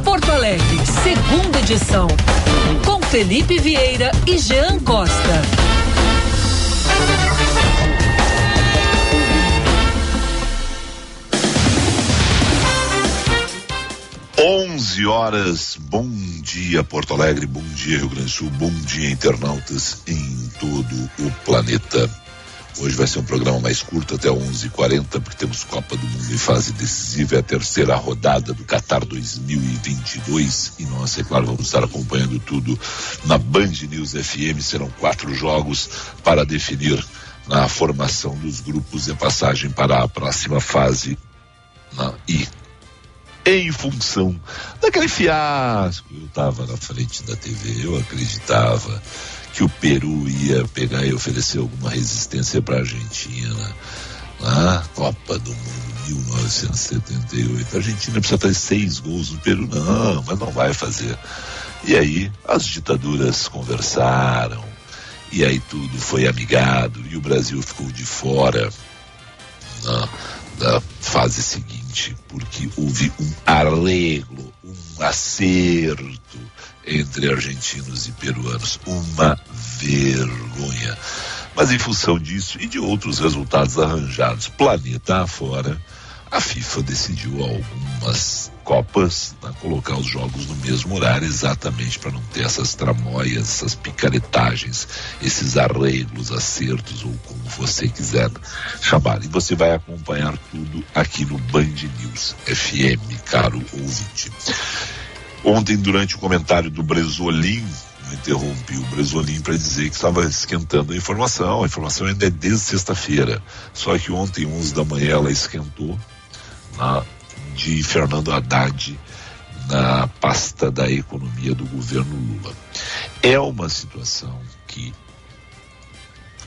Porto Alegre, segunda edição. Com Felipe Vieira e Jean Costa. 11 horas, bom dia Porto Alegre, bom dia Rio Grande do Sul, bom dia internautas em todo o planeta. Hoje vai ser um programa mais curto, até 11h40, porque temos Copa do Mundo em fase decisiva, é a terceira rodada do Qatar 2022. E nós, é claro, vamos estar acompanhando tudo na Band News FM. Serão quatro jogos para definir na formação dos grupos e a passagem para a próxima fase. Na, e em função daquele fiasco. Eu estava na frente da TV, eu acreditava que o Peru ia pegar e oferecer alguma resistência para a Argentina. Na Copa do Mundo 1978. A Argentina precisa fazer seis gols no Peru. Não, mas não vai fazer. E aí as ditaduras conversaram, e aí tudo foi amigado, e o Brasil ficou de fora da fase seguinte, porque houve um arreglo, um acerto entre argentinos e peruanos. Uma vergonha. Mas em função disso e de outros resultados arranjados planeta afora, a FIFA decidiu algumas Copas né, colocar os jogos no mesmo horário, exatamente para não ter essas tramóias, essas picaretagens, esses arreglos, acertos, ou como você quiser chamar. E você vai acompanhar tudo aqui no Band News FM, caro ouvinte. Ontem, durante o comentário do Bresolim, eu interrompi o Bresolim para dizer que estava esquentando a informação. A informação ainda é desde sexta-feira. Só que ontem, 11 da manhã, ela esquentou na de Fernando Haddad na pasta da economia do governo Lula. É uma situação que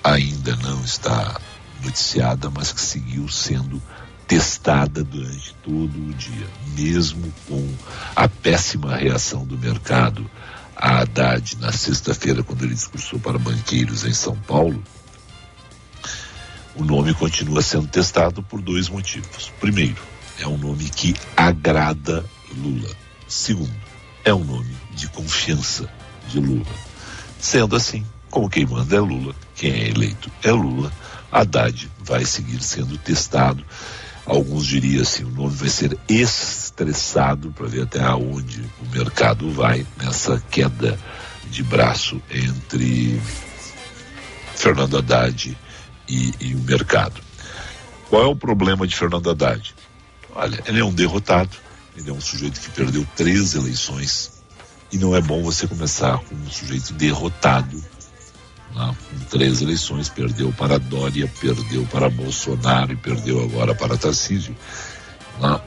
ainda não está noticiada, mas que seguiu sendo testada durante todo o dia, mesmo com a péssima reação do mercado a Haddad na sexta-feira, quando ele discursou para banqueiros em São Paulo, o nome continua sendo testado por dois motivos. Primeiro, é um nome que agrada Lula. Segundo, é um nome de confiança de Lula. Sendo assim, como quem manda é Lula, quem é eleito é Lula, Haddad vai seguir sendo testado. Alguns diriam assim, o nome vai ser estressado para ver até onde o mercado vai nessa queda de braço entre Fernando Haddad e, e o mercado. Qual é o problema de Fernando Haddad? Olha, ele é um derrotado, ele é um sujeito que perdeu três eleições e não é bom você começar com um sujeito derrotado né, com três eleições, perdeu para Dória, perdeu para Bolsonaro e perdeu agora para Tarcísio. Né,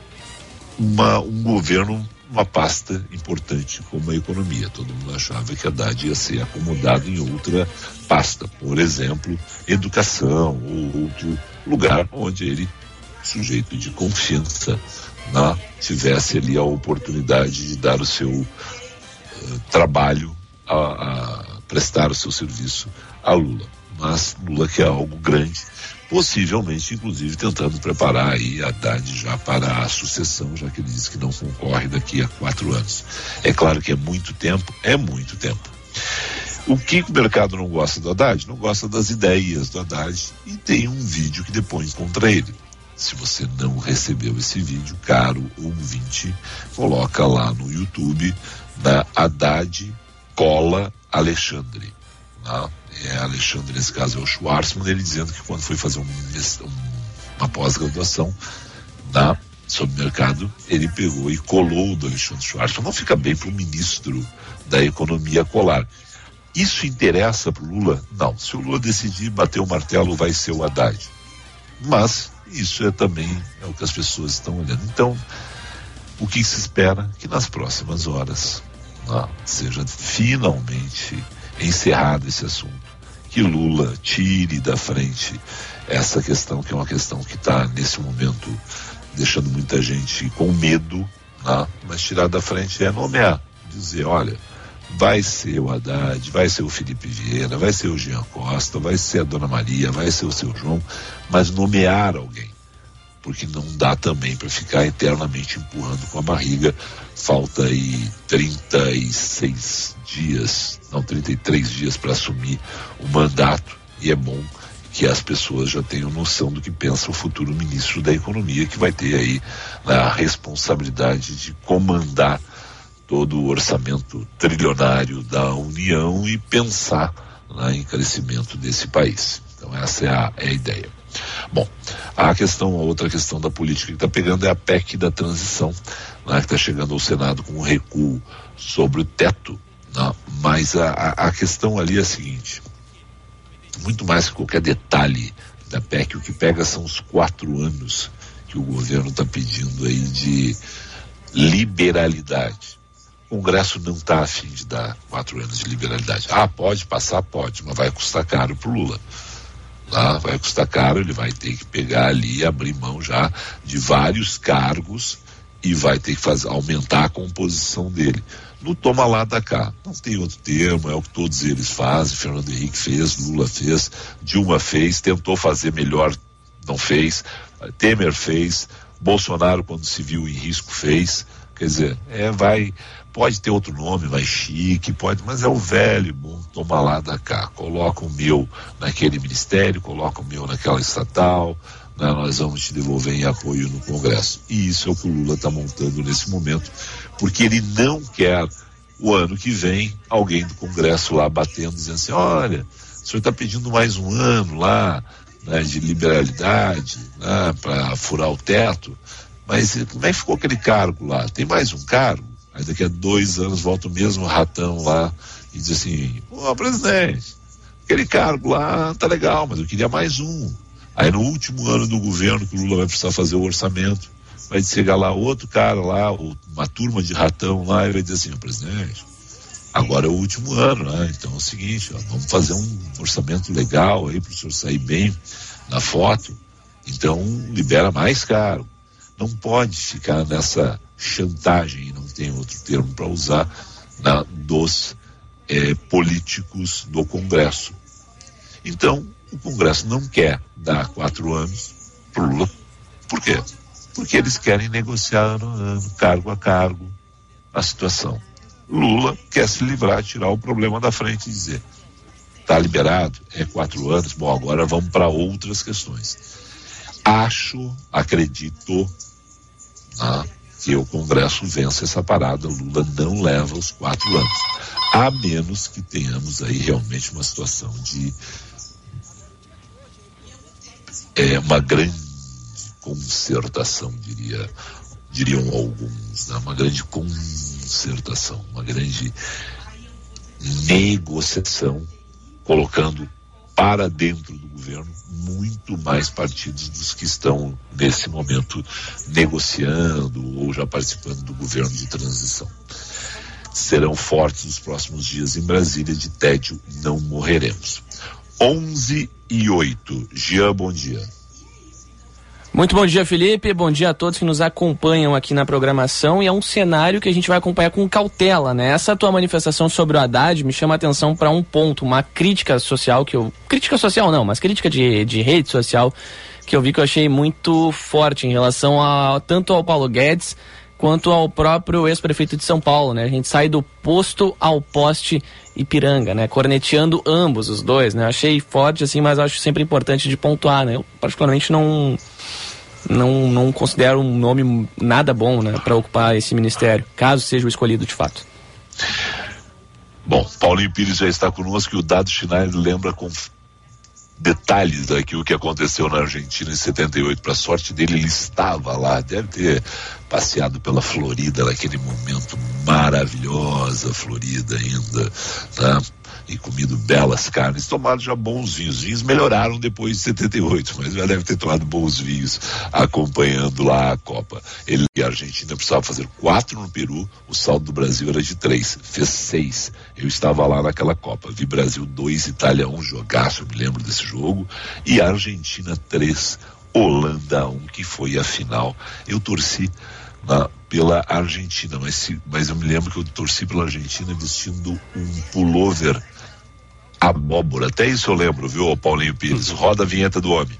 uma, um governo, uma pasta importante como a economia. Todo mundo achava que a Haddad ia ser acomodado em outra pasta, por exemplo, educação ou outro lugar onde ele sujeito de confiança né, tivesse ali a oportunidade de dar o seu uh, trabalho, a, a, prestar o seu serviço a Lula. Mas Lula quer algo grande, possivelmente, inclusive, tentando preparar aí a Haddad já para a sucessão, já que ele disse que não concorre daqui a quatro anos. É claro que é muito tempo, é muito tempo. O que o mercado não gosta do Haddad? Não gosta das ideias do Haddad e tem um vídeo que depõe contra ele. Se você não recebeu esse vídeo, caro ouvinte, coloca lá no YouTube da Haddad Cola Alexandre. Né? É Alexandre, nesse caso, é o Schwarzman, ele dizendo que quando foi fazer um, um, uma pós-graduação na sobre mercado, ele pegou e colou o do Alexandre Schwarzman. Não fica bem para o ministro da Economia colar. Isso interessa para o Lula? Não. Se o Lula decidir bater o martelo, vai ser o Haddad. Mas isso é também é o que as pessoas estão olhando. Então, o que se espera que nas próximas horas né, seja finalmente encerrado esse assunto, que Lula tire da frente essa questão que é uma questão que está nesse momento deixando muita gente com medo, né, mas tirar da frente é nomear, dizer, olha, vai ser o Haddad, vai ser o Felipe Vieira, vai ser o Jean Costa, vai ser a Dona Maria, vai ser o seu João, mas nomear alguém. porque não dá também para ficar eternamente empurrando com a barriga. Falta aí 36 dias, não, 33 dias para assumir o mandato e é bom que as pessoas já tenham noção do que pensa o futuro ministro da Economia, que vai ter aí a responsabilidade de comandar todo o orçamento trilionário da União e pensar né, em crescimento desse país. Então essa é a, é a ideia. Bom, a questão, a outra questão da política que está pegando é a PEC da transição, né, que está chegando ao Senado com um recuo sobre o teto, né, mas a, a questão ali é a seguinte, muito mais que qualquer detalhe da PEC, o que pega são os quatro anos que o governo está pedindo aí de liberalidade. O Congresso não está afim de dar quatro anos de liberalidade. Ah, pode passar? Pode, mas vai custar caro para o Lula. Lá vai custar caro, ele vai ter que pegar ali e abrir mão já de vários cargos e vai ter que fazer, aumentar a composição dele. No toma lá da cá, não tem outro termo, é o que todos eles fazem, Fernando Henrique fez, Lula fez, Dilma fez, tentou fazer melhor, não fez, Temer fez, Bolsonaro quando se viu em risco fez, quer dizer, é, vai, pode ter outro nome mais chique, pode, mas é o velho bom toma lá da cá. Coloca o meu naquele ministério, coloca o meu naquela estatal, né, nós vamos te devolver em apoio no Congresso. E isso é o que o Lula está montando nesse momento, porque ele não quer o ano que vem alguém do Congresso lá batendo, dizendo assim: olha, o senhor está pedindo mais um ano lá né, de liberalidade né, para furar o teto, mas como é que ficou aquele cargo lá? Tem mais um cargo? Aí daqui a dois anos volta o mesmo ratão lá e diz assim, pô, presidente, aquele cargo lá tá legal, mas eu queria mais um. Aí no último ano do governo que o Lula vai precisar fazer o orçamento, vai chegar lá outro cara lá, uma turma de ratão lá, e vai dizer assim, presidente, agora é o último ano, né? Então é o seguinte, ó, vamos fazer um orçamento legal aí para o senhor sair bem na foto. Então libera mais caro. Não pode ficar nessa chantagem, não tem outro termo para usar, na, dos é, políticos do Congresso. Então, o Congresso não quer dar quatro anos para Lula. Por quê? Porque eles querem negociar ano cargo a cargo, a situação. Lula quer se livrar, tirar o problema da frente e dizer: está liberado, é quatro anos, bom, agora vamos para outras questões. Acho, acredito, ah, que o Congresso vença essa parada, Lula não leva os quatro anos. A menos que tenhamos aí realmente uma situação de é, uma grande concertação, diria, diriam alguns, né? uma grande concertação, uma grande negociação, colocando para dentro do governo muito mais partidos dos que estão nesse momento negociando ou já participando do governo de transição. Serão fortes nos próximos dias em Brasília, de tédio não morreremos. 11 e 8. Jean, bom dia. Muito bom dia, Felipe. Bom dia a todos que nos acompanham aqui na programação. E é um cenário que a gente vai acompanhar com cautela, né? Essa tua manifestação sobre o Haddad me chama a atenção para um ponto, uma crítica social que eu. Crítica social não, mas crítica de, de rede social que eu vi que eu achei muito forte em relação a tanto ao Paulo Guedes quanto ao próprio ex-prefeito de São Paulo, né? A gente sai do posto ao poste Ipiranga, né? Corneteando ambos os dois, né? Achei forte assim, mas acho sempre importante de pontuar, né? Eu particularmente não não, não considero um nome nada bom né, para ocupar esse ministério, caso seja o escolhido de fato. Bom, Paulinho Pires já está conosco e o Dado Schneider lembra com detalhes daquilo que aconteceu na Argentina em 78. Para sorte dele, ele estava lá, deve ter passeado pela Florida naquele momento maravilhosa, Florida ainda, tá? E comido belas carnes, tomado já bons vinhos. Vinhos melhoraram depois de 78, mas já deve ter tomado bons vinhos acompanhando lá a Copa. Ele e a Argentina precisava fazer quatro no Peru, o saldo do Brasil era de três, fez seis. Eu estava lá naquela Copa, vi Brasil dois, Itália um, jogaço, eu me lembro desse jogo, e Argentina três, Holanda um, que foi a final. Eu torci na, pela Argentina, mas, se, mas eu me lembro que eu torci pela Argentina vestindo um pullover abóbora. Até isso eu lembro, viu, Paulinho Pires? Uhum. Roda a vinheta do homem.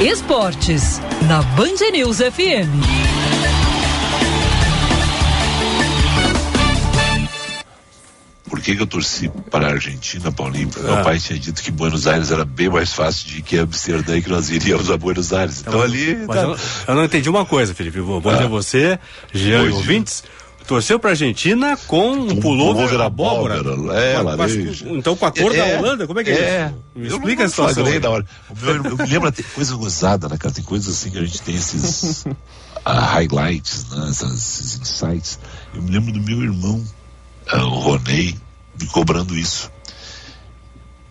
Esportes, na Band News FM. por que, que, eu torci para a Argentina, Paulinho? Porque ah. meu pai tinha dito que Buenos Aires era bem mais fácil de que Amsterdã e que nós iríamos a Buenos Aires. Então, então ali. Tá... Eu, eu, não entendi uma coisa, Felipe. Bom, ah. dia a ah. você, Jean e ouvintes. Dia. Torceu para a Argentina com um, um pullover, abóbora. abóbora. É, laranja. Então com a cor é, da Holanda, como é que é, é isso? Me explica a situação. Da hora. Eu, eu me lembro, tem coisa gozada, né, cara? Tem coisas assim que a gente tem esses uh, highlights, né? esses insights. Eu me lembro do meu irmão, uh, o Ronei, me cobrando isso.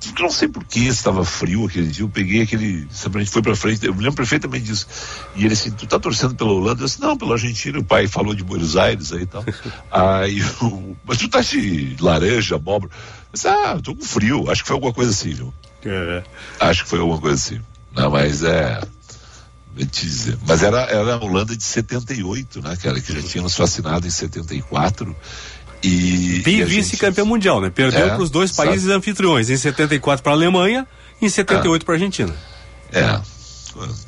Eu não sei porquê, estava frio aquele dia, eu peguei aquele, gente foi pra frente, eu me lembro perfeitamente disso. E ele assim, tu tá torcendo pela Holanda? Eu disse, não, pela Argentina, o pai falou de Buenos Aires aí e tal. aí eu, mas tu tá de laranja, abóbora? Eu disse, ah, tô com frio, acho que foi alguma coisa assim, viu? É. Acho que foi alguma coisa assim. Não, mas é. Mas era, era a Holanda de 78, né, cara, que já tínhamos fascinado em 74 e, e vice-campeão gente... mundial, né? Perdeu é, para os dois países sabe? anfitriões, em 74 para a Alemanha e em 78 é. para a Argentina. É.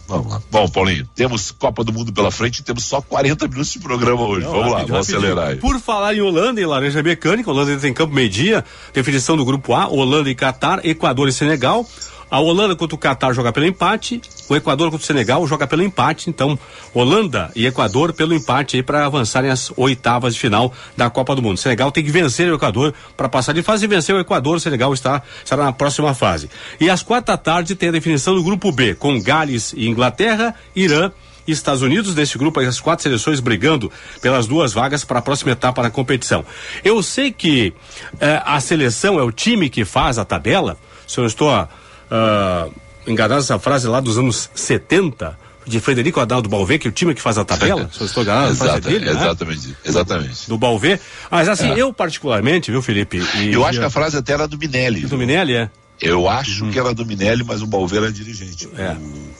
Vamos lá. Bom, Paulinho, temos Copa do Mundo pela frente e temos só 40 minutos de programa hoje. Não, vamos lá, vamos acelerar aí. Por falar em Holanda e Laranja Mecânica, Holanda tem campo meio-dia, definição do grupo A, Holanda e Catar, Equador e Senegal. A Holanda contra o Catar joga pelo empate, o Equador contra o Senegal joga pelo empate, então Holanda e Equador pelo empate aí para avançarem as oitavas de final da Copa do Mundo. O Senegal tem que vencer o Equador para passar de fase e vencer o Equador, o Senegal está estará na próxima fase. E às quatro da tarde tem a definição do grupo B, com Gales e Inglaterra, Irã e Estados Unidos, nesse grupo, as quatro seleções brigando pelas duas vagas para a próxima etapa da competição. Eu sei que eh, a seleção é o time que faz a tabela, se eu estou uh, enganado essa frase lá dos anos 70, de Frederico Adaldo Balvê, que é o time que faz a tabela, se eu estou enganado, Exata, dele, né? exatamente, né? exatamente. Do Balvê. Mas assim, é. eu particularmente, viu, Felipe? E, eu acho que a frase até era do Minelli. Do Minelli, é? Eu acho uhum. que era do Minelli, mas o Balvê era dirigente. É.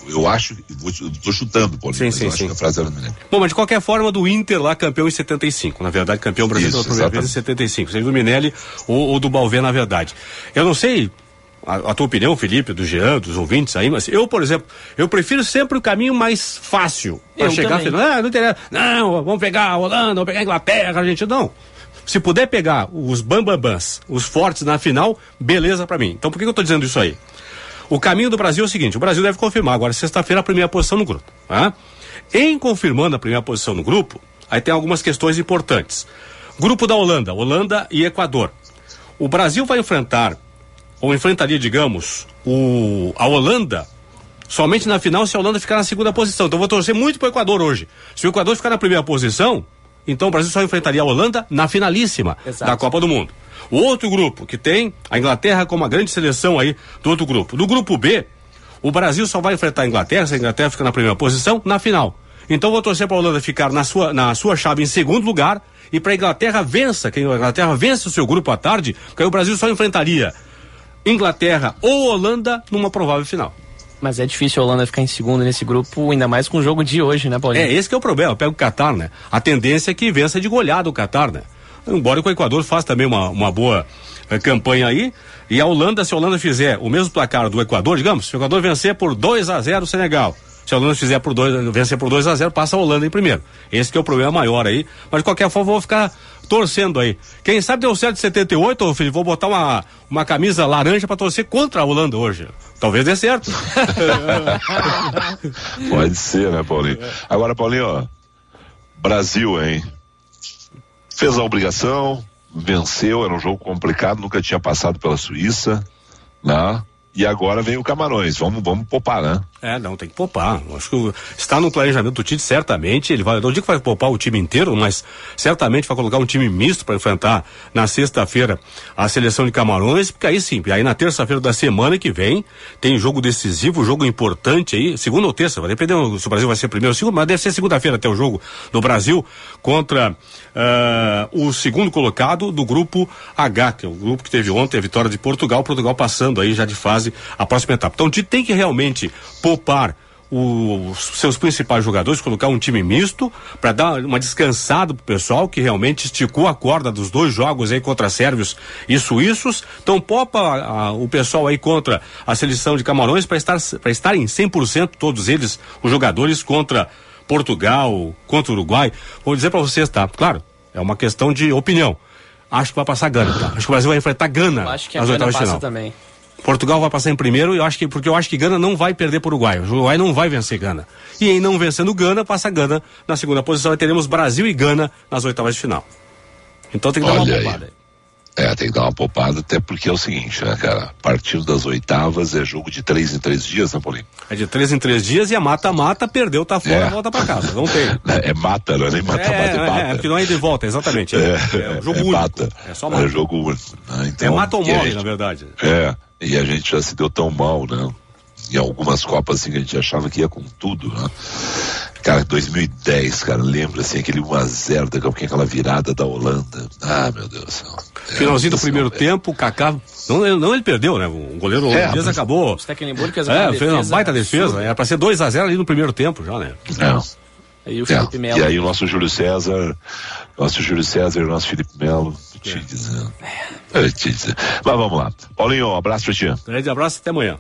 Eu, eu acho, estou chutando, Paulinho, sim, sim, eu sim. acho que a frase era do Minelli. Bom, mas de qualquer forma, do Inter lá, campeão em 75. Na verdade, campeão brasileiro pela primeira vez em 75. Seja do Minelli ou, ou do Balvê, na verdade. Eu não sei a, a, tua opinião, Felipe, do Jean, dos ouvintes aí, mas eu, por exemplo, eu prefiro sempre o caminho mais fácil. Para chegar falando, ah, não, interessa, não, vamos pegar a Holanda, vamos pegar a Inglaterra, a gente não. Se puder pegar os bambambans, os fortes na final, beleza para mim. Então por que eu tô dizendo isso aí? O caminho do Brasil é o seguinte: o Brasil deve confirmar agora, sexta-feira, a primeira posição no grupo. Tá? Em confirmando a primeira posição no grupo, aí tem algumas questões importantes. Grupo da Holanda, Holanda e Equador. O Brasil vai enfrentar ou enfrentaria, digamos, o, a Holanda somente na final se a Holanda ficar na segunda posição. Então vou torcer muito para o Equador hoje. Se o Equador ficar na primeira posição, então o Brasil só enfrentaria a Holanda na finalíssima Exato. da Copa do Mundo. O outro grupo que tem a Inglaterra como a grande seleção aí do outro grupo. Do grupo B, o Brasil só vai enfrentar a Inglaterra, se a Inglaterra ficar na primeira posição, na final. Então vou torcer para a Holanda ficar na sua, na sua chave em segundo lugar e para a Inglaterra vença, que a Inglaterra vença o seu grupo à tarde, porque aí o Brasil só enfrentaria Inglaterra ou Holanda numa provável final. Mas é difícil a Holanda ficar em segundo nesse grupo, ainda mais com o jogo de hoje, né, Paulinho? É, esse que é o problema. Pega o Qatar, né? A tendência é que vença de goleada o Qatar, né? Embora o Equador faça também uma, uma boa eh, campanha aí. E a Holanda, se a Holanda fizer o mesmo placar do Equador, digamos, se o Equador vencer por 2 a 0 o Senegal. Se a Holanda fizer por dois, vencer por 2 a 0 passa a Holanda em primeiro. Esse que é o problema maior aí. Mas de qualquer forma, vou ficar torcendo aí. Quem sabe deu certo em 78, ô filho, vou botar uma, uma camisa laranja para torcer contra a Holanda hoje. Talvez dê certo. Pode ser, né, Paulinho? Agora, Paulinho, ó, Brasil, hein? Fez a obrigação, venceu, era um jogo complicado, nunca tinha passado pela Suíça, né? E agora vem o Camarões. Vamos, vamos poupar, né? É, não, tem que poupar. Acho que está no planejamento do Tite, certamente. Ele vai, não digo que vai poupar o time inteiro, mas certamente vai colocar um time misto para enfrentar na sexta-feira a seleção de Camarões, porque aí sim, aí na terça-feira da semana que vem tem jogo decisivo, jogo importante aí, segunda ou terça, vai depender se o Brasil vai ser primeiro ou segundo, mas deve ser segunda-feira até o jogo do Brasil contra uh, o segundo colocado do grupo H, que é o grupo que teve ontem a vitória de Portugal, Portugal passando aí já de fase a próxima etapa. Então o Tite tem que realmente poupar os seus principais jogadores, colocar um time misto para dar uma descansada pro pessoal que realmente esticou a corda dos dois jogos aí contra sérvios e suíços. Então popa a, o pessoal aí contra a seleção de Camarões para estar para estarem 100% todos eles os jogadores contra Portugal, contra o Uruguai. Vou dizer para vocês, tá? Claro, é uma questão de opinião. Acho que vai passar Gana, tá? Acho que o Brasil vai enfrentar Gana. Eu acho que a Gana passa também. Portugal vai passar em primeiro, eu acho que, porque eu acho que Gana não vai perder para o Uruguai. O Uruguai não vai vencer Gana. E em não vencendo Gana, passa Gana na segunda posição e teremos Brasil e Gana nas oitavas de final. Então tem que Olha dar uma poupada aí. É, tem que dar uma poupada, até porque é o seguinte, né, cara? A partir das oitavas é jogo de três em três dias, né, Paulinho? É de três em três dias e a mata-mata perdeu, tá fora, é. volta pra casa. Não tem. É, é mata, não é nem mata-mata, é, é, mata. É, porque não é de volta, exatamente. É, é, é jogo é único. Mata. É só mata. É jogo único. Né? Então, é mata ou morre, gente, na verdade. É, e a gente já se deu tão mal, né? Em algumas Copas assim que a gente achava que ia com tudo, né? Cara, 2010, cara, lembra assim, aquele 1x0 da aquela virada da Holanda. Ah, meu Deus do céu. É, Finalzinho do primeiro é. tempo, o Kaká. Não, não ele perdeu, né? O goleiro é, holandês mas... acabou. Fez é, fez uma baita defesa. Era pra ser 2x0 ali no primeiro tempo já, né? Não. Aí o Felipe é. Melo. E aí o nosso Júlio César, nosso Júlio César e o nosso Felipe Melo, te é. É. Te dizendo. Mas vamos lá. Paulinho, um abraço pra ti. Grande abraço, até amanhã.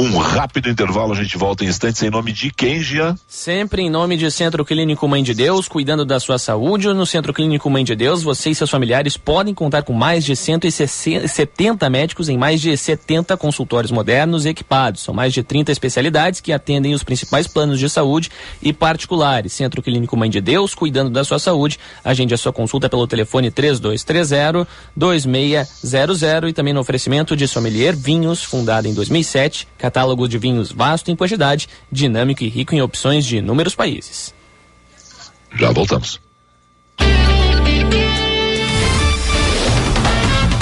Um rápido intervalo, a gente volta em instantes em nome de Gia? Sempre em nome de Centro Clínico Mãe de Deus, cuidando da sua saúde. No Centro Clínico Mãe de Deus, você e seus familiares podem contar com mais de 170 médicos em mais de 70 consultórios modernos e equipados. São mais de 30 especialidades que atendem os principais planos de saúde e particulares. Centro Clínico Mãe de Deus, cuidando da sua saúde. Agende a sua consulta pelo telefone 3230 2600 e também no oferecimento de Sommelier Vinhos, fundada em 2007 catálogo de vinhos vasto em quantidade, dinâmico e rico em opções de inúmeros países. Já voltamos.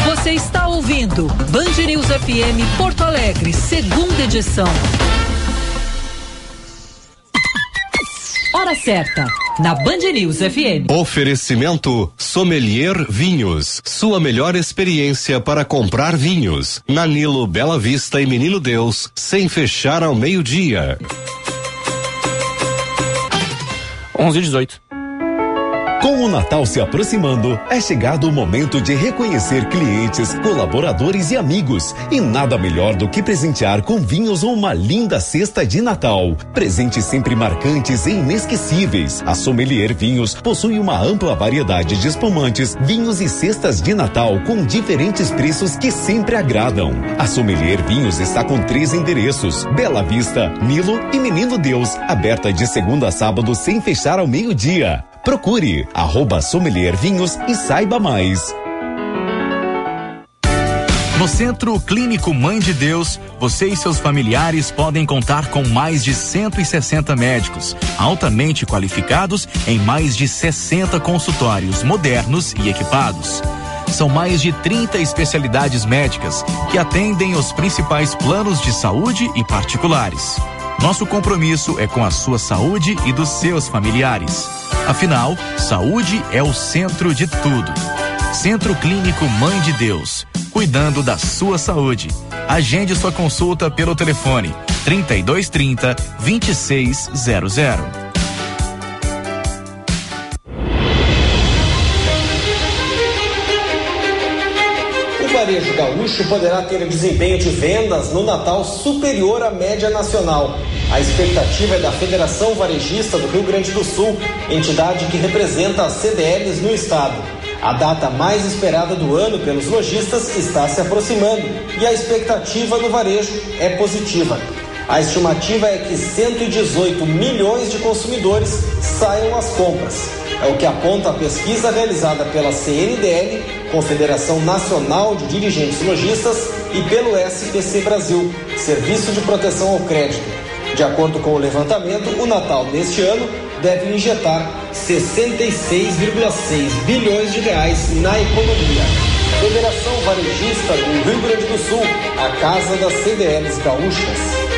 Você está ouvindo Band News FM Porto Alegre, segunda edição. Hora certa, na Band News FM. Oferecimento Sommelier Vinhos. Sua melhor experiência para comprar vinhos. Na Nilo, Bela Vista e Menino Deus, sem fechar ao meio-dia. 11 e 18. Com o Natal se aproximando, é chegado o momento de reconhecer clientes, colaboradores e amigos. E nada melhor do que presentear com vinhos ou uma linda cesta de Natal. Presentes sempre marcantes e inesquecíveis. A Sommelier Vinhos possui uma ampla variedade de espumantes, vinhos e cestas de Natal com diferentes preços que sempre agradam. A Sommelier Vinhos está com três endereços: Bela Vista, Nilo e Menino Deus. Aberta de segunda a sábado sem fechar ao meio-dia. Procure arroba Sommelier Vinhos e saiba mais. No Centro Clínico Mãe de Deus, você e seus familiares podem contar com mais de 160 médicos, altamente qualificados em mais de 60 consultórios modernos e equipados. São mais de 30 especialidades médicas que atendem os principais planos de saúde e particulares. Nosso compromisso é com a sua saúde e dos seus familiares. Afinal, saúde é o centro de tudo. Centro Clínico Mãe de Deus, cuidando da sua saúde. Agende sua consulta pelo telefone 3230 2600. Gaúcho poderá ter desempenho de vendas no Natal superior à média nacional. A expectativa é da Federação Varejista do Rio Grande do Sul, entidade que representa as CDLs no estado. A data mais esperada do ano pelos lojistas está se aproximando e a expectativa no varejo é positiva. A estimativa é que 118 milhões de consumidores saiam às compras. É o que aponta a pesquisa realizada pela CNDL, Confederação Nacional de Dirigentes Logistas, e pelo SPC Brasil, Serviço de Proteção ao Crédito. De acordo com o levantamento, o Natal deste ano deve injetar 66,6 bilhões de reais na economia. Federação Varejista do Rio Grande do Sul, a casa das CDLs gaúchas.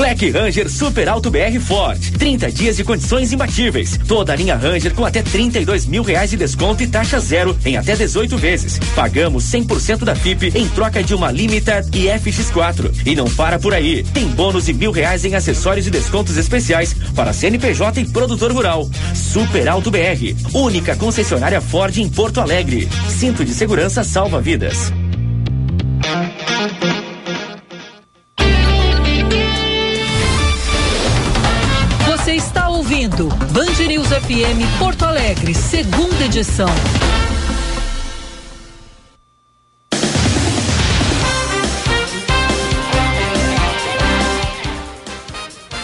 Black Ranger Super Alto BR Ford. 30 dias de condições imbatíveis. Toda a linha Ranger com até 32 mil reais de desconto e taxa zero em até 18 vezes. Pagamos 100% da FIP em troca de uma Limited e FX4. E não para por aí. Tem bônus de mil reais em acessórios e descontos especiais para CNPJ e produtor rural. Super Alto BR. Única concessionária Ford em Porto Alegre. Cinto de segurança salva vidas. Ouvindo Band News FM Porto Alegre, segunda edição.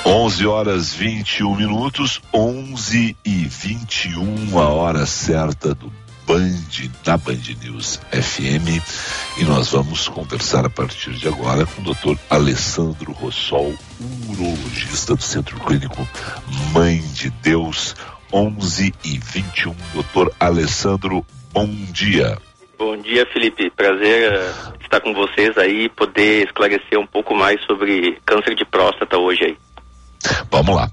Onze horas vinte e um minutos, onze e vinte e um, a hora certa do Band, da Band News FM, e nós vamos conversar a partir de agora com o Dr. Alessandro Rossol, urologista do Centro Clínico Mãe de Deus, 11 e 21. Doutor Alessandro, bom dia. Bom dia, Felipe. Prazer uh, estar com vocês aí e poder esclarecer um pouco mais sobre câncer de próstata hoje aí. Vamos lá.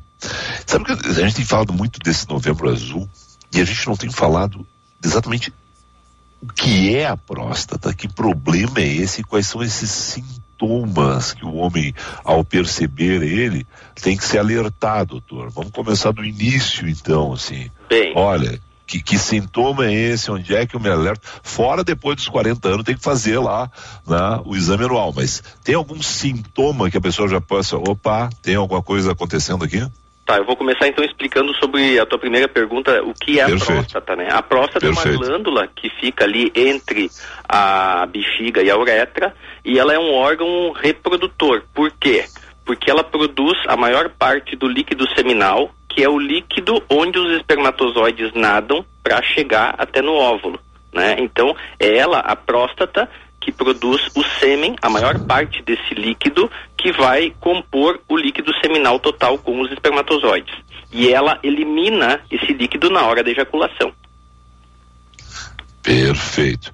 Sabe que a gente tem falado muito desse novembro azul e a gente não tem falado exatamente o que é a próstata, que problema é esse, quais são esses sintomas que o homem, ao perceber ele, tem que ser alertado, doutor. Vamos começar do início, então, assim. Bem. Olha, que, que, sintoma é esse? Onde é que eu me alerto? Fora depois dos 40 anos tem que fazer lá né, o exame anual, mas tem algum sintoma que a pessoa já possa, opa, tem alguma coisa acontecendo aqui? Tá, eu vou começar então explicando sobre a tua primeira pergunta, o que é Perfeito. a próstata, né? A próstata Perfeito. é uma glândula que fica ali entre a bexiga e a uretra e ela é um órgão reprodutor. Por quê? Porque ela produz a maior parte do líquido seminal, que é o líquido onde os espermatozoides nadam para chegar até no óvulo, né? Então, é ela, a próstata, que produz o sêmen, a maior parte desse líquido, que vai compor o líquido seminal total com os espermatozoides. E ela elimina esse líquido na hora da ejaculação. Perfeito.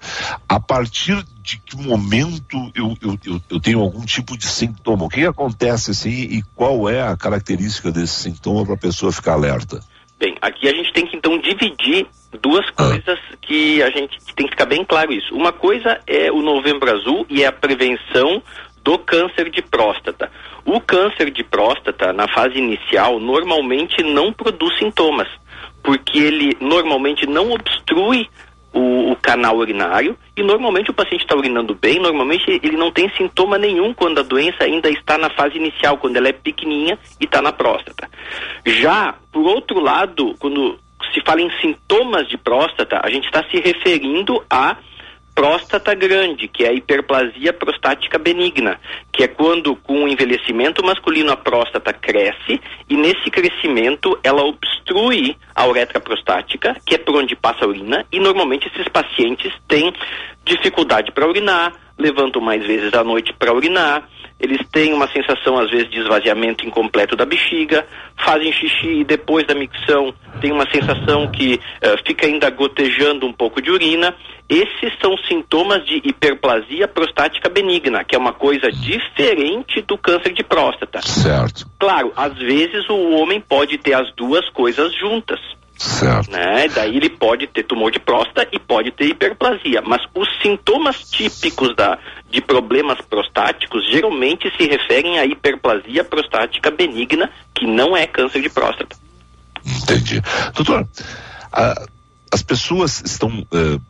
A partir de que momento eu, eu, eu, eu, tenho algum tipo de sintoma? O que acontece assim e qual é a característica desse sintoma para a pessoa ficar alerta? Bem, aqui a gente tem que então dividir duas ah. coisas que a gente tem que ficar bem claro isso. Uma coisa é o novembro azul e é a prevenção do câncer de próstata. O câncer de próstata, na fase inicial, normalmente não produz sintomas, porque ele normalmente não obstrui o, o, canal urinário e normalmente o paciente está urinando bem, normalmente ele não tem sintoma nenhum quando a doença ainda está na fase inicial, quando ela é pequenininha e está na próstata. Já, por outro lado, quando se fala em sintomas de próstata, a gente está se referindo a próstata grande, que é a hiperplasia prostática benigna, que é quando com o envelhecimento masculino a próstata cresce e nesse crescimento ela obstrui a uretra prostática, que é por onde passa a urina, e normalmente esses pacientes têm dificuldade para urinar, levantam mais vezes à noite para urinar, eles têm uma sensação, às vezes, de esvaziamento incompleto da bexiga, fazem xixi e depois da micção tem uma sensação que uh, fica ainda gotejando um pouco de urina. Esses são sintomas de hiperplasia prostática benigna, que é uma coisa diferente do câncer de próstata. Certo. Claro, às vezes o homem pode ter as duas coisas juntas. Certo. Né? Daí ele pode ter tumor de próstata e pode ter hiperplasia. Mas os sintomas típicos da, de problemas prostáticos geralmente se referem à hiperplasia prostática benigna, que não é câncer de próstata. Entendi. Doutor, a, as pessoas estão uh,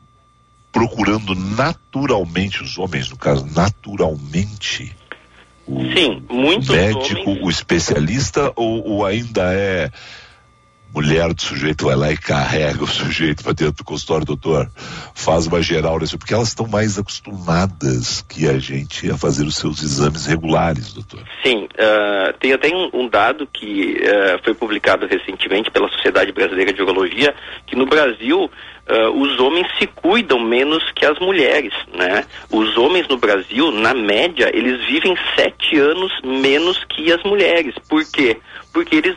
procurando naturalmente, os homens, no caso, naturalmente. O Sim, muitos médico, homens... o especialista, ou, ou ainda é mulher do sujeito vai lá e carrega o sujeito para dentro do consultório, doutor, faz uma geral nesse, porque elas estão mais acostumadas que a gente a fazer os seus exames regulares, doutor. Sim, uh, tem até um, um dado que uh, foi publicado recentemente pela Sociedade Brasileira de Urologia, que no Brasil Uh, os homens se cuidam menos que as mulheres, né? Os homens no Brasil, na média, eles vivem sete anos menos que as mulheres. Por quê? Porque eles,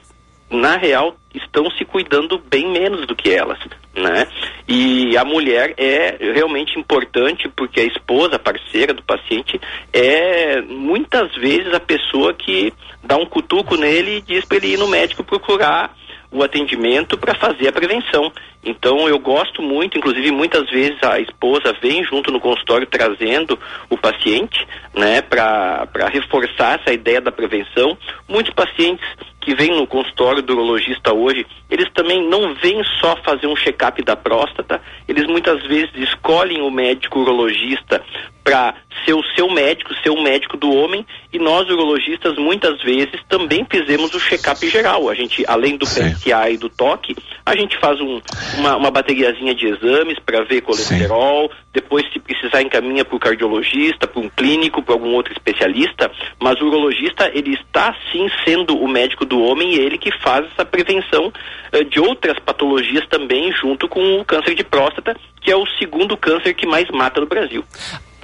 na real, estão se cuidando bem menos do que elas, né? E a mulher é realmente importante porque a esposa, a parceira do paciente, é muitas vezes a pessoa que dá um cutuco nele e diz para ele ir no médico procurar o atendimento para fazer a prevenção. Então eu gosto muito, inclusive muitas vezes a esposa vem junto no consultório trazendo o paciente, né, para reforçar essa ideia da prevenção. Muitos pacientes que vêm no consultório do urologista hoje, eles também não vêm só fazer um check-up da próstata, eles muitas vezes escolhem o médico urologista para ser o seu médico, ser o médico do homem, e nós urologistas muitas vezes também fizemos o check-up geral. A gente, além do PSA e do toque, a gente faz um, uma, uma bateriazinha de exames para ver colesterol, Sim. depois se precisar encaminha para o cardiologista, para um clínico, para algum outro especialista, mas o urologista ele está sim sendo o médico do homem e ele que faz essa prevenção uh, de outras patologias também junto com o câncer de próstata, que é o segundo câncer que mais mata no Brasil.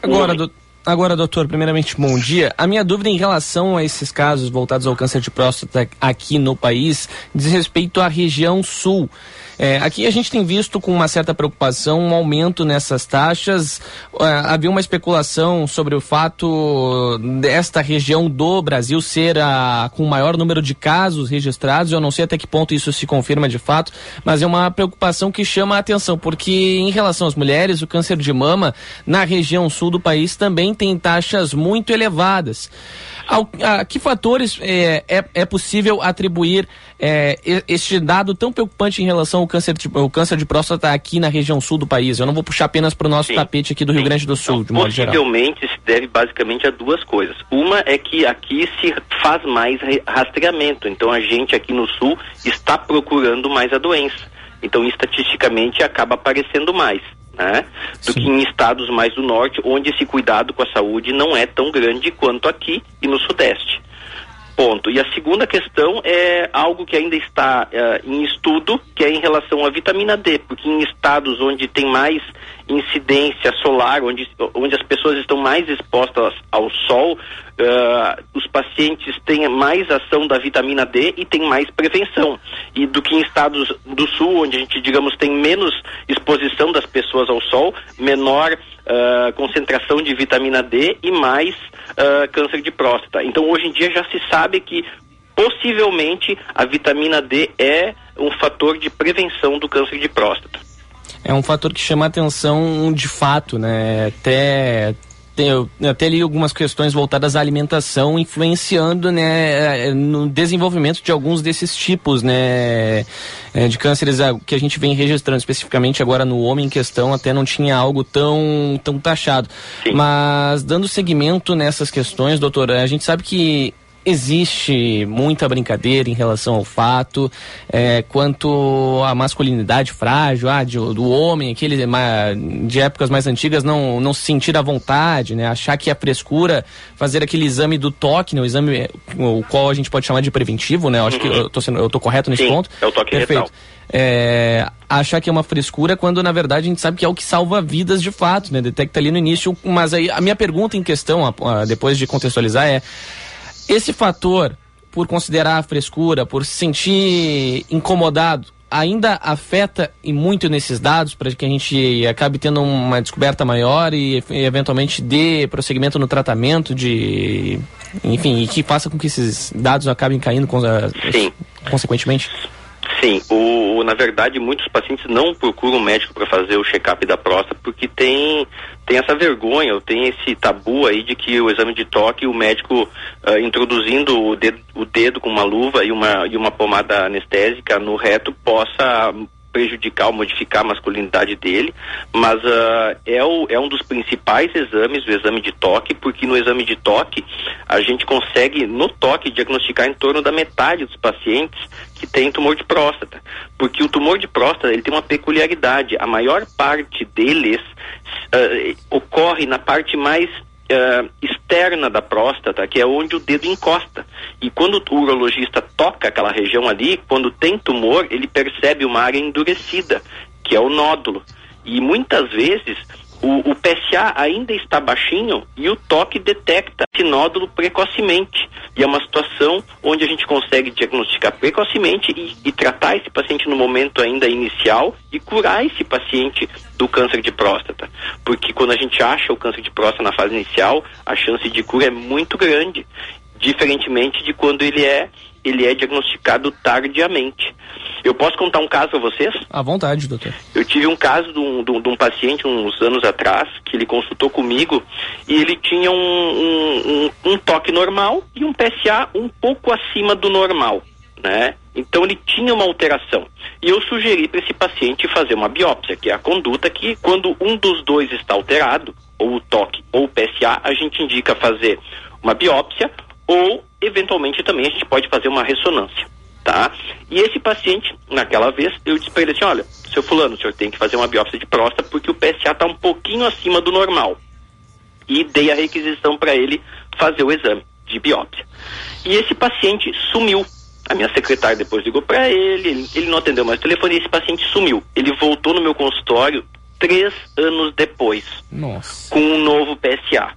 Agora, do, agora, doutor, primeiramente, bom dia. A minha dúvida em relação a esses casos voltados ao câncer de próstata aqui no país diz respeito à região sul. É, aqui a gente tem visto com uma certa preocupação um aumento nessas taxas. É, havia uma especulação sobre o fato desta região do Brasil ser a, com o maior número de casos registrados. Eu não sei até que ponto isso se confirma de fato, mas é uma preocupação que chama a atenção, porque em relação às mulheres, o câncer de mama na região sul do país também tem taxas muito elevadas. Ao, a, que fatores é, é, é possível atribuir é, este dado tão preocupante em relação ao câncer de, ao câncer de próstata aqui na região sul do país? Eu não vou puxar apenas para o nosso Sim. tapete aqui do Rio Grande do Sul, de modo geral. Possivelmente se deve basicamente a duas coisas. Uma é que aqui se faz mais rastreamento, então a gente aqui no sul está procurando mais a doença. Então, estatisticamente, acaba aparecendo mais né? Do Sim. que em estados mais do norte, onde esse cuidado com a saúde não é tão grande quanto aqui e no sudeste. Ponto. E a segunda questão é algo que ainda está uh, em estudo, que é em relação à vitamina D, porque em estados onde tem mais incidência solar, onde, onde as pessoas estão mais expostas ao sol, uh, os pacientes têm mais ação da vitamina D e têm mais prevenção. E do que em estados do sul, onde a gente, digamos, tem menos exposição das pessoas ao sol, menor uh, concentração de vitamina D e mais uh, câncer de próstata. Então, hoje em dia já se sabe que possivelmente a vitamina D é um fator de prevenção do câncer de próstata é um fator que chama atenção de fato, né? Até eu até li algumas questões voltadas à alimentação influenciando né, no desenvolvimento de alguns desses tipos né, é, de cânceres ah, que a gente vem registrando especificamente agora no homem em questão até não tinha algo tão, tão taxado. Sim. Mas dando seguimento nessas questões, doutora, a gente sabe que existe muita brincadeira em relação ao fato, é, quanto à masculinidade frágil, ah, de, do homem, aquele de épocas mais antigas, não, não se sentir à vontade, né? Achar que a frescura, fazer aquele exame do toque, né? O exame, o qual a gente pode chamar de preventivo, né? Eu acho que eu tô, sendo, eu tô correto nesse Sim, ponto. É o toque Perfeito. retal. É, achar que é uma frescura quando na verdade a gente sabe que é o que salva vidas de fato, né? Detecta ali no início, mas aí a minha pergunta em questão, a, a, depois de contextualizar, é esse fator, por considerar a frescura, por se sentir incomodado, ainda afeta e muito nesses dados para que a gente acabe tendo uma descoberta maior e, e eventualmente dê prosseguimento no tratamento de enfim e que faça com que esses dados acabem caindo Sim. consequentemente Sim, o, na verdade muitos pacientes não procuram o médico para fazer o check-up da próstata porque tem, tem essa vergonha, tem esse tabu aí de que o exame de toque, o médico uh, introduzindo o dedo, o dedo com uma luva e uma, e uma pomada anestésica no reto possa prejudicar ou modificar a masculinidade dele, mas uh, é, o, é um dos principais exames, o exame de toque, porque no exame de toque a gente consegue, no toque, diagnosticar em torno da metade dos pacientes que têm tumor de próstata. Porque o tumor de próstata ele tem uma peculiaridade, a maior parte deles uh, ocorre na parte mais uh, externa da próstata, que é onde o dedo encosta. E quando o urologista toca aquela região ali, quando tem tumor, ele percebe uma área endurecida, que é o nódulo. E muitas vezes o, o, PSA ainda está baixinho e o toque detecta esse nódulo precocemente. E é uma situação onde a gente consegue diagnosticar precocemente e, e, tratar esse paciente no momento ainda inicial e curar esse paciente do câncer de próstata. Porque quando a gente acha o câncer de próstata na fase inicial, a chance de cura é muito grande, diferentemente de quando ele é ele é diagnosticado tardiamente. Eu posso contar um caso para vocês? À vontade, doutor. Eu tive um caso de um, de um, paciente uns anos atrás que ele consultou comigo e ele tinha um, um, um toque normal e um PSA um pouco acima do normal, né? Então ele tinha uma alteração. E eu sugeri para esse paciente fazer uma biópsia, que é a conduta que quando um dos dois está alterado, ou o toque ou o PSA, a gente indica fazer uma biópsia ou eventualmente também a gente pode fazer uma ressonância, tá? E esse paciente, naquela vez, eu disse para ele assim, olha, seu fulano, o senhor tem que fazer uma biópsia de próstata porque o PSA está um pouquinho acima do normal. E dei a requisição para ele fazer o exame de biópsia. E esse paciente sumiu. A minha secretária depois ligou para ele, ele não atendeu mais o telefone e esse paciente sumiu. Ele voltou no meu consultório três anos depois, Nossa. com um novo PSA.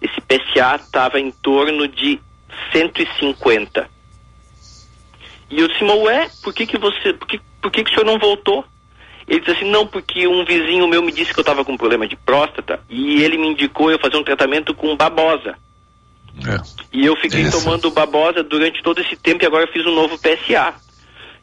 Esse PSA estava em torno de 150. E eu disse, ué, por que que você, por que, por que que o senhor não voltou? Ele disse assim, não, porque um vizinho meu me disse que eu estava com problema de próstata e ele me indicou eu fazer um tratamento com babosa. É. E eu fiquei Essa. tomando babosa durante todo esse tempo e agora fiz um novo PSA.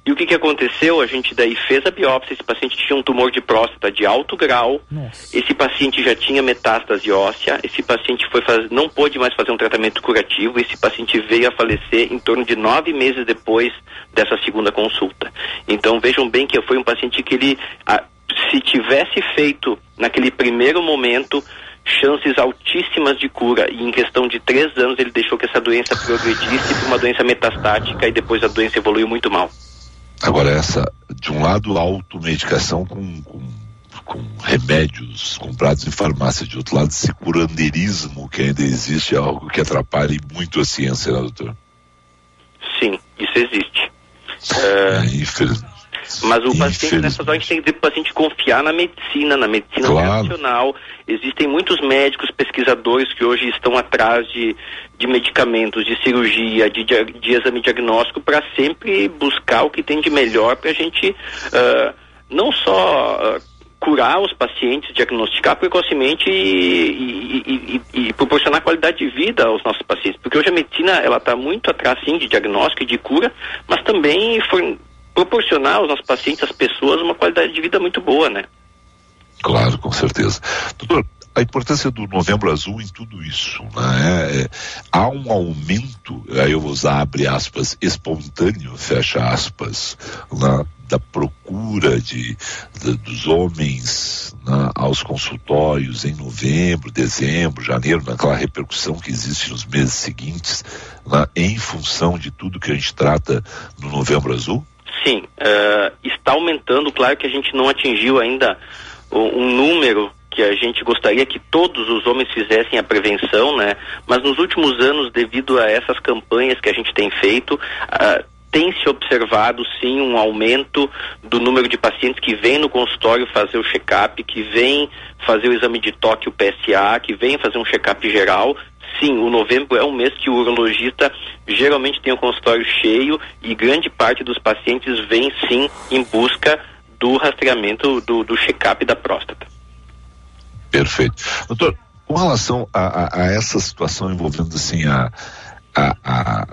E o que, que aconteceu? A gente daí fez a biópsia, esse paciente tinha um tumor de próstata de alto grau, Nossa. esse paciente já tinha metástase óssea, esse paciente foi faz... não pôde mais fazer um tratamento curativo, esse paciente veio a falecer em torno de nove meses depois dessa segunda consulta. Então vejam bem que foi um paciente que ele, a... se tivesse feito naquele primeiro momento, chances altíssimas de cura e em questão de três anos ele deixou que essa doença progredisse para uma doença metastática e depois a doença evoluiu muito mal. Agora, essa, de um lado, automedicação com, com, com remédios comprados em farmácia, de outro lado, esse curandeirismo que ainda existe é algo que atrapalha muito a ciência, né, doutor? Sim, isso existe. É, infelizmente. Mas o paciente, nessas horas, a gente tem que o paciente confiar na medicina, na medicina claro. tradicional. Existem muitos médicos, pesquisadores que hoje estão atrás de, de medicamentos, de cirurgia, de, de, de exame diagnóstico, para sempre buscar o que tem de melhor para a gente uh, não só uh, curar os pacientes, diagnosticar precocemente e, e, e, e, proporcionar qualidade de vida aos nossos pacientes. Porque hoje a medicina ela está muito atrás sim de diagnóstico e de cura, mas também for, proporcionar aos nossos pacientes, às pessoas, uma qualidade de vida muito boa, né? Claro, com certeza. Doutor, a importância do Novembro Azul em tudo isso, né? É, há um aumento, aí eu vou usar abre aspas, espontâneo, fecha aspas, na, da procura de, de dos homens né, aos consultórios em novembro, dezembro, janeiro, naquela repercussão que existe nos meses seguintes, né, em função de tudo que a gente trata no Novembro Azul? Sim, uh, está aumentando. Claro que a gente não atingiu ainda um número que a gente gostaria que todos os homens fizessem a prevenção, né? Mas nos últimos anos, devido a essas campanhas que a gente tem feito, uh, tem se observado sim um aumento do número de pacientes que vêm no consultório fazer o check-up, que vêm fazer o exame de toque, o PSA, que vêm fazer um check-up geral, sim, o novembro é um mês que o urologista geralmente tem o consultório cheio e grande parte dos pacientes vem sim em busca do rastreamento do, do check-up da próstata. Perfeito. Doutor, com relação a, a, a essa situação envolvendo assim a, a, a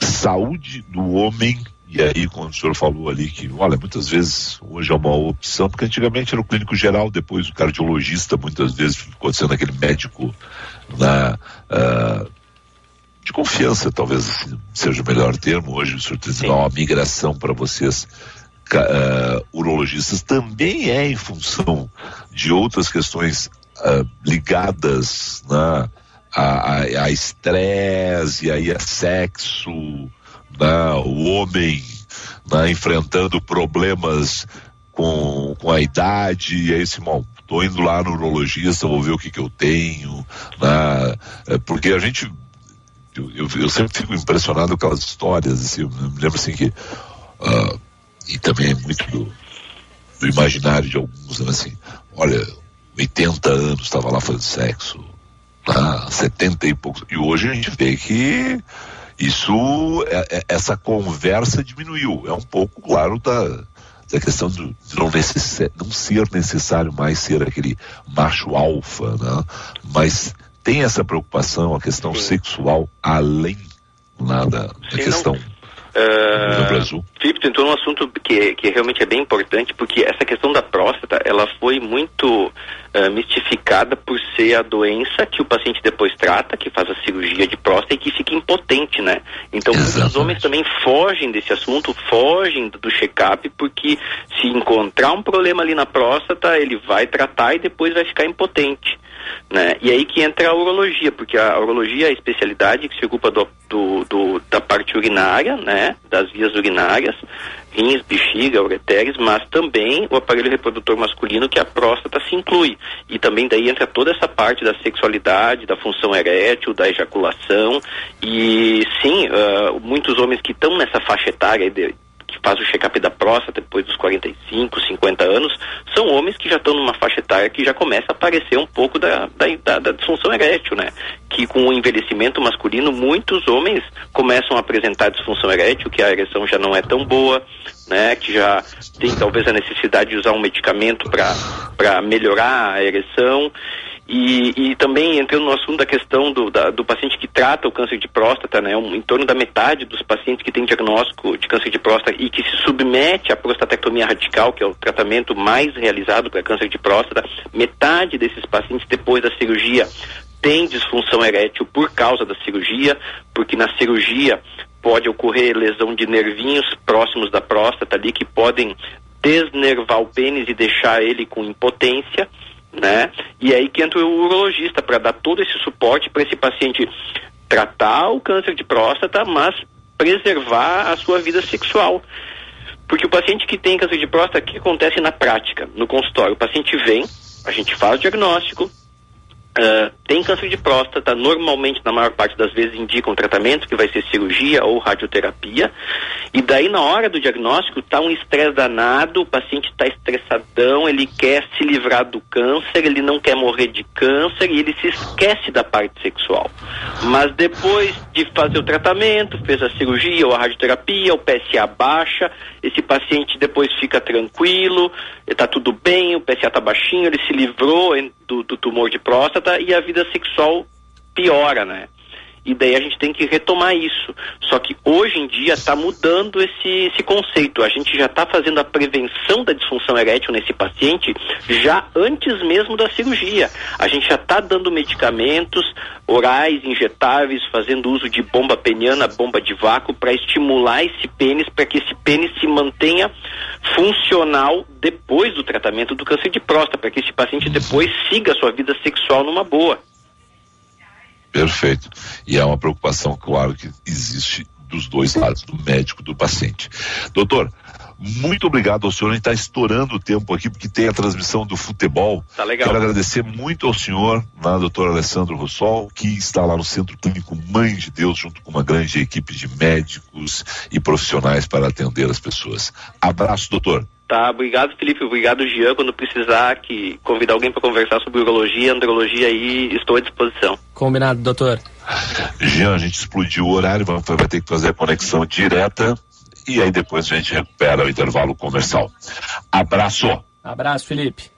saúde do homem e aí, quando o senhor falou ali que, olha, muitas vezes hoje é uma opção, porque antigamente era o clínico geral, depois o cardiologista, muitas vezes ficou sendo aquele médico na, confiança, talvez assim, seja o melhor termo. Hoje o senhor uma migração para vocês uh, urologistas também é em função de outras questões uh, ligadas né, a estresse, e aí a sexo, né, o homem né, enfrentando problemas com, com a idade, e aí, Simão, tô indo lá no urologista, vou ver o que que eu tenho, né, é, porque a gente, eu, eu, eu, sempre fico impressionado com aquelas histórias, assim, eu me lembro assim que, uh, e também é muito do, do imaginário de alguns, né, assim, olha, 80 anos estava lá fazendo sexo, tá? 70 e poucos, e hoje a gente vê que isso, é, é, essa conversa diminuiu. É um pouco, claro, da, da questão de não, não ser necessário mais ser aquele macho alfa, né? Mas tem essa preocupação, a questão Sim. sexual, além lá da, questão. Não Uh, no Brasil. Felipe tentou um assunto que, que realmente é bem importante, porque essa questão da próstata, ela foi muito uh, mistificada por ser a doença que o paciente depois trata, que faz a cirurgia de próstata e que fica impotente, né? Então, muitos homens também fogem desse assunto, fogem do check-up, porque se encontrar um problema ali na próstata, ele vai tratar e depois vai ficar impotente. Né? E aí que entra a urologia, porque a urologia é a especialidade que se ocupa do, do, do, da parte urinária, né? das vias urinárias, rins, bexiga, ureteres, mas também o aparelho reprodutor masculino, que a próstata se inclui. E também daí entra toda essa parte da sexualidade, da função erétil, da ejaculação. E sim, uh, muitos homens que estão nessa faixa etária de, faz o check-up da próstata depois dos 45, 50 anos, são homens que já estão numa faixa etária que já começa a aparecer um pouco da, da, da, da disfunção erétil, né? Que com o envelhecimento masculino, muitos homens começam a apresentar disfunção erétil, que a ereção já não é tão boa, né? Que já tem talvez a necessidade de usar um medicamento para melhorar a ereção. E, e também entrando no assunto da questão do, da, do paciente que trata o câncer de próstata, né, um, em torno da metade dos pacientes que têm diagnóstico de câncer de próstata e que se submete à prostatectomia radical, que é o tratamento mais realizado para câncer de próstata, metade desses pacientes depois da cirurgia tem disfunção erétil por causa da cirurgia, porque na cirurgia pode ocorrer lesão de nervinhos próximos da próstata ali que podem desnervar o pênis e deixar ele com impotência né? E aí que entra o urologista para dar todo esse suporte para esse paciente tratar o câncer de próstata, mas preservar a sua vida sexual. Porque o paciente que tem câncer de próstata, o que acontece na prática, no consultório? O paciente vem, a gente faz o diagnóstico, Uh, tem câncer de próstata, normalmente, na maior parte das vezes, indica um tratamento que vai ser cirurgia ou radioterapia. E daí, na hora do diagnóstico, está um estresse danado, o paciente está estressadão, ele quer se livrar do câncer, ele não quer morrer de câncer e ele se esquece da parte sexual. Mas depois de fazer o tratamento, fez a cirurgia ou a radioterapia, o PSA baixa, esse paciente depois fica tranquilo, está tudo bem, o PSA está baixinho, ele se livrou do, do tumor de próstata e a vida sexual piora, né? E daí a gente tem que retomar isso. Só que hoje em dia está mudando esse, esse conceito. A gente já está fazendo a prevenção da disfunção erétil nesse paciente já antes mesmo da cirurgia. A gente já está dando medicamentos orais, injetáveis, fazendo uso de bomba peniana, bomba de vácuo, para estimular esse pênis, para que esse pênis se mantenha funcional depois do tratamento do câncer de próstata, para que esse paciente depois siga a sua vida sexual numa boa. Perfeito. E é uma preocupação, claro, que existe dos dois lados, do médico e do paciente. Doutor, muito obrigado ao senhor. A gente está estourando o tempo aqui, porque tem a transmissão do futebol. Tá legal. Quero agradecer muito ao senhor, né, doutor Alessandro Rossol, que está lá no Centro Clínico Mãe de Deus, junto com uma grande equipe de médicos e profissionais para atender as pessoas. Abraço, doutor. Tá, obrigado Felipe, obrigado Jean, quando precisar que convidar alguém para conversar sobre urologia, andrologia aí, estou à disposição. Combinado, doutor. Jean, a gente explodiu o horário, vai ter que fazer a conexão direta e aí depois a gente recupera o intervalo comercial. Abraço. Abraço, Felipe.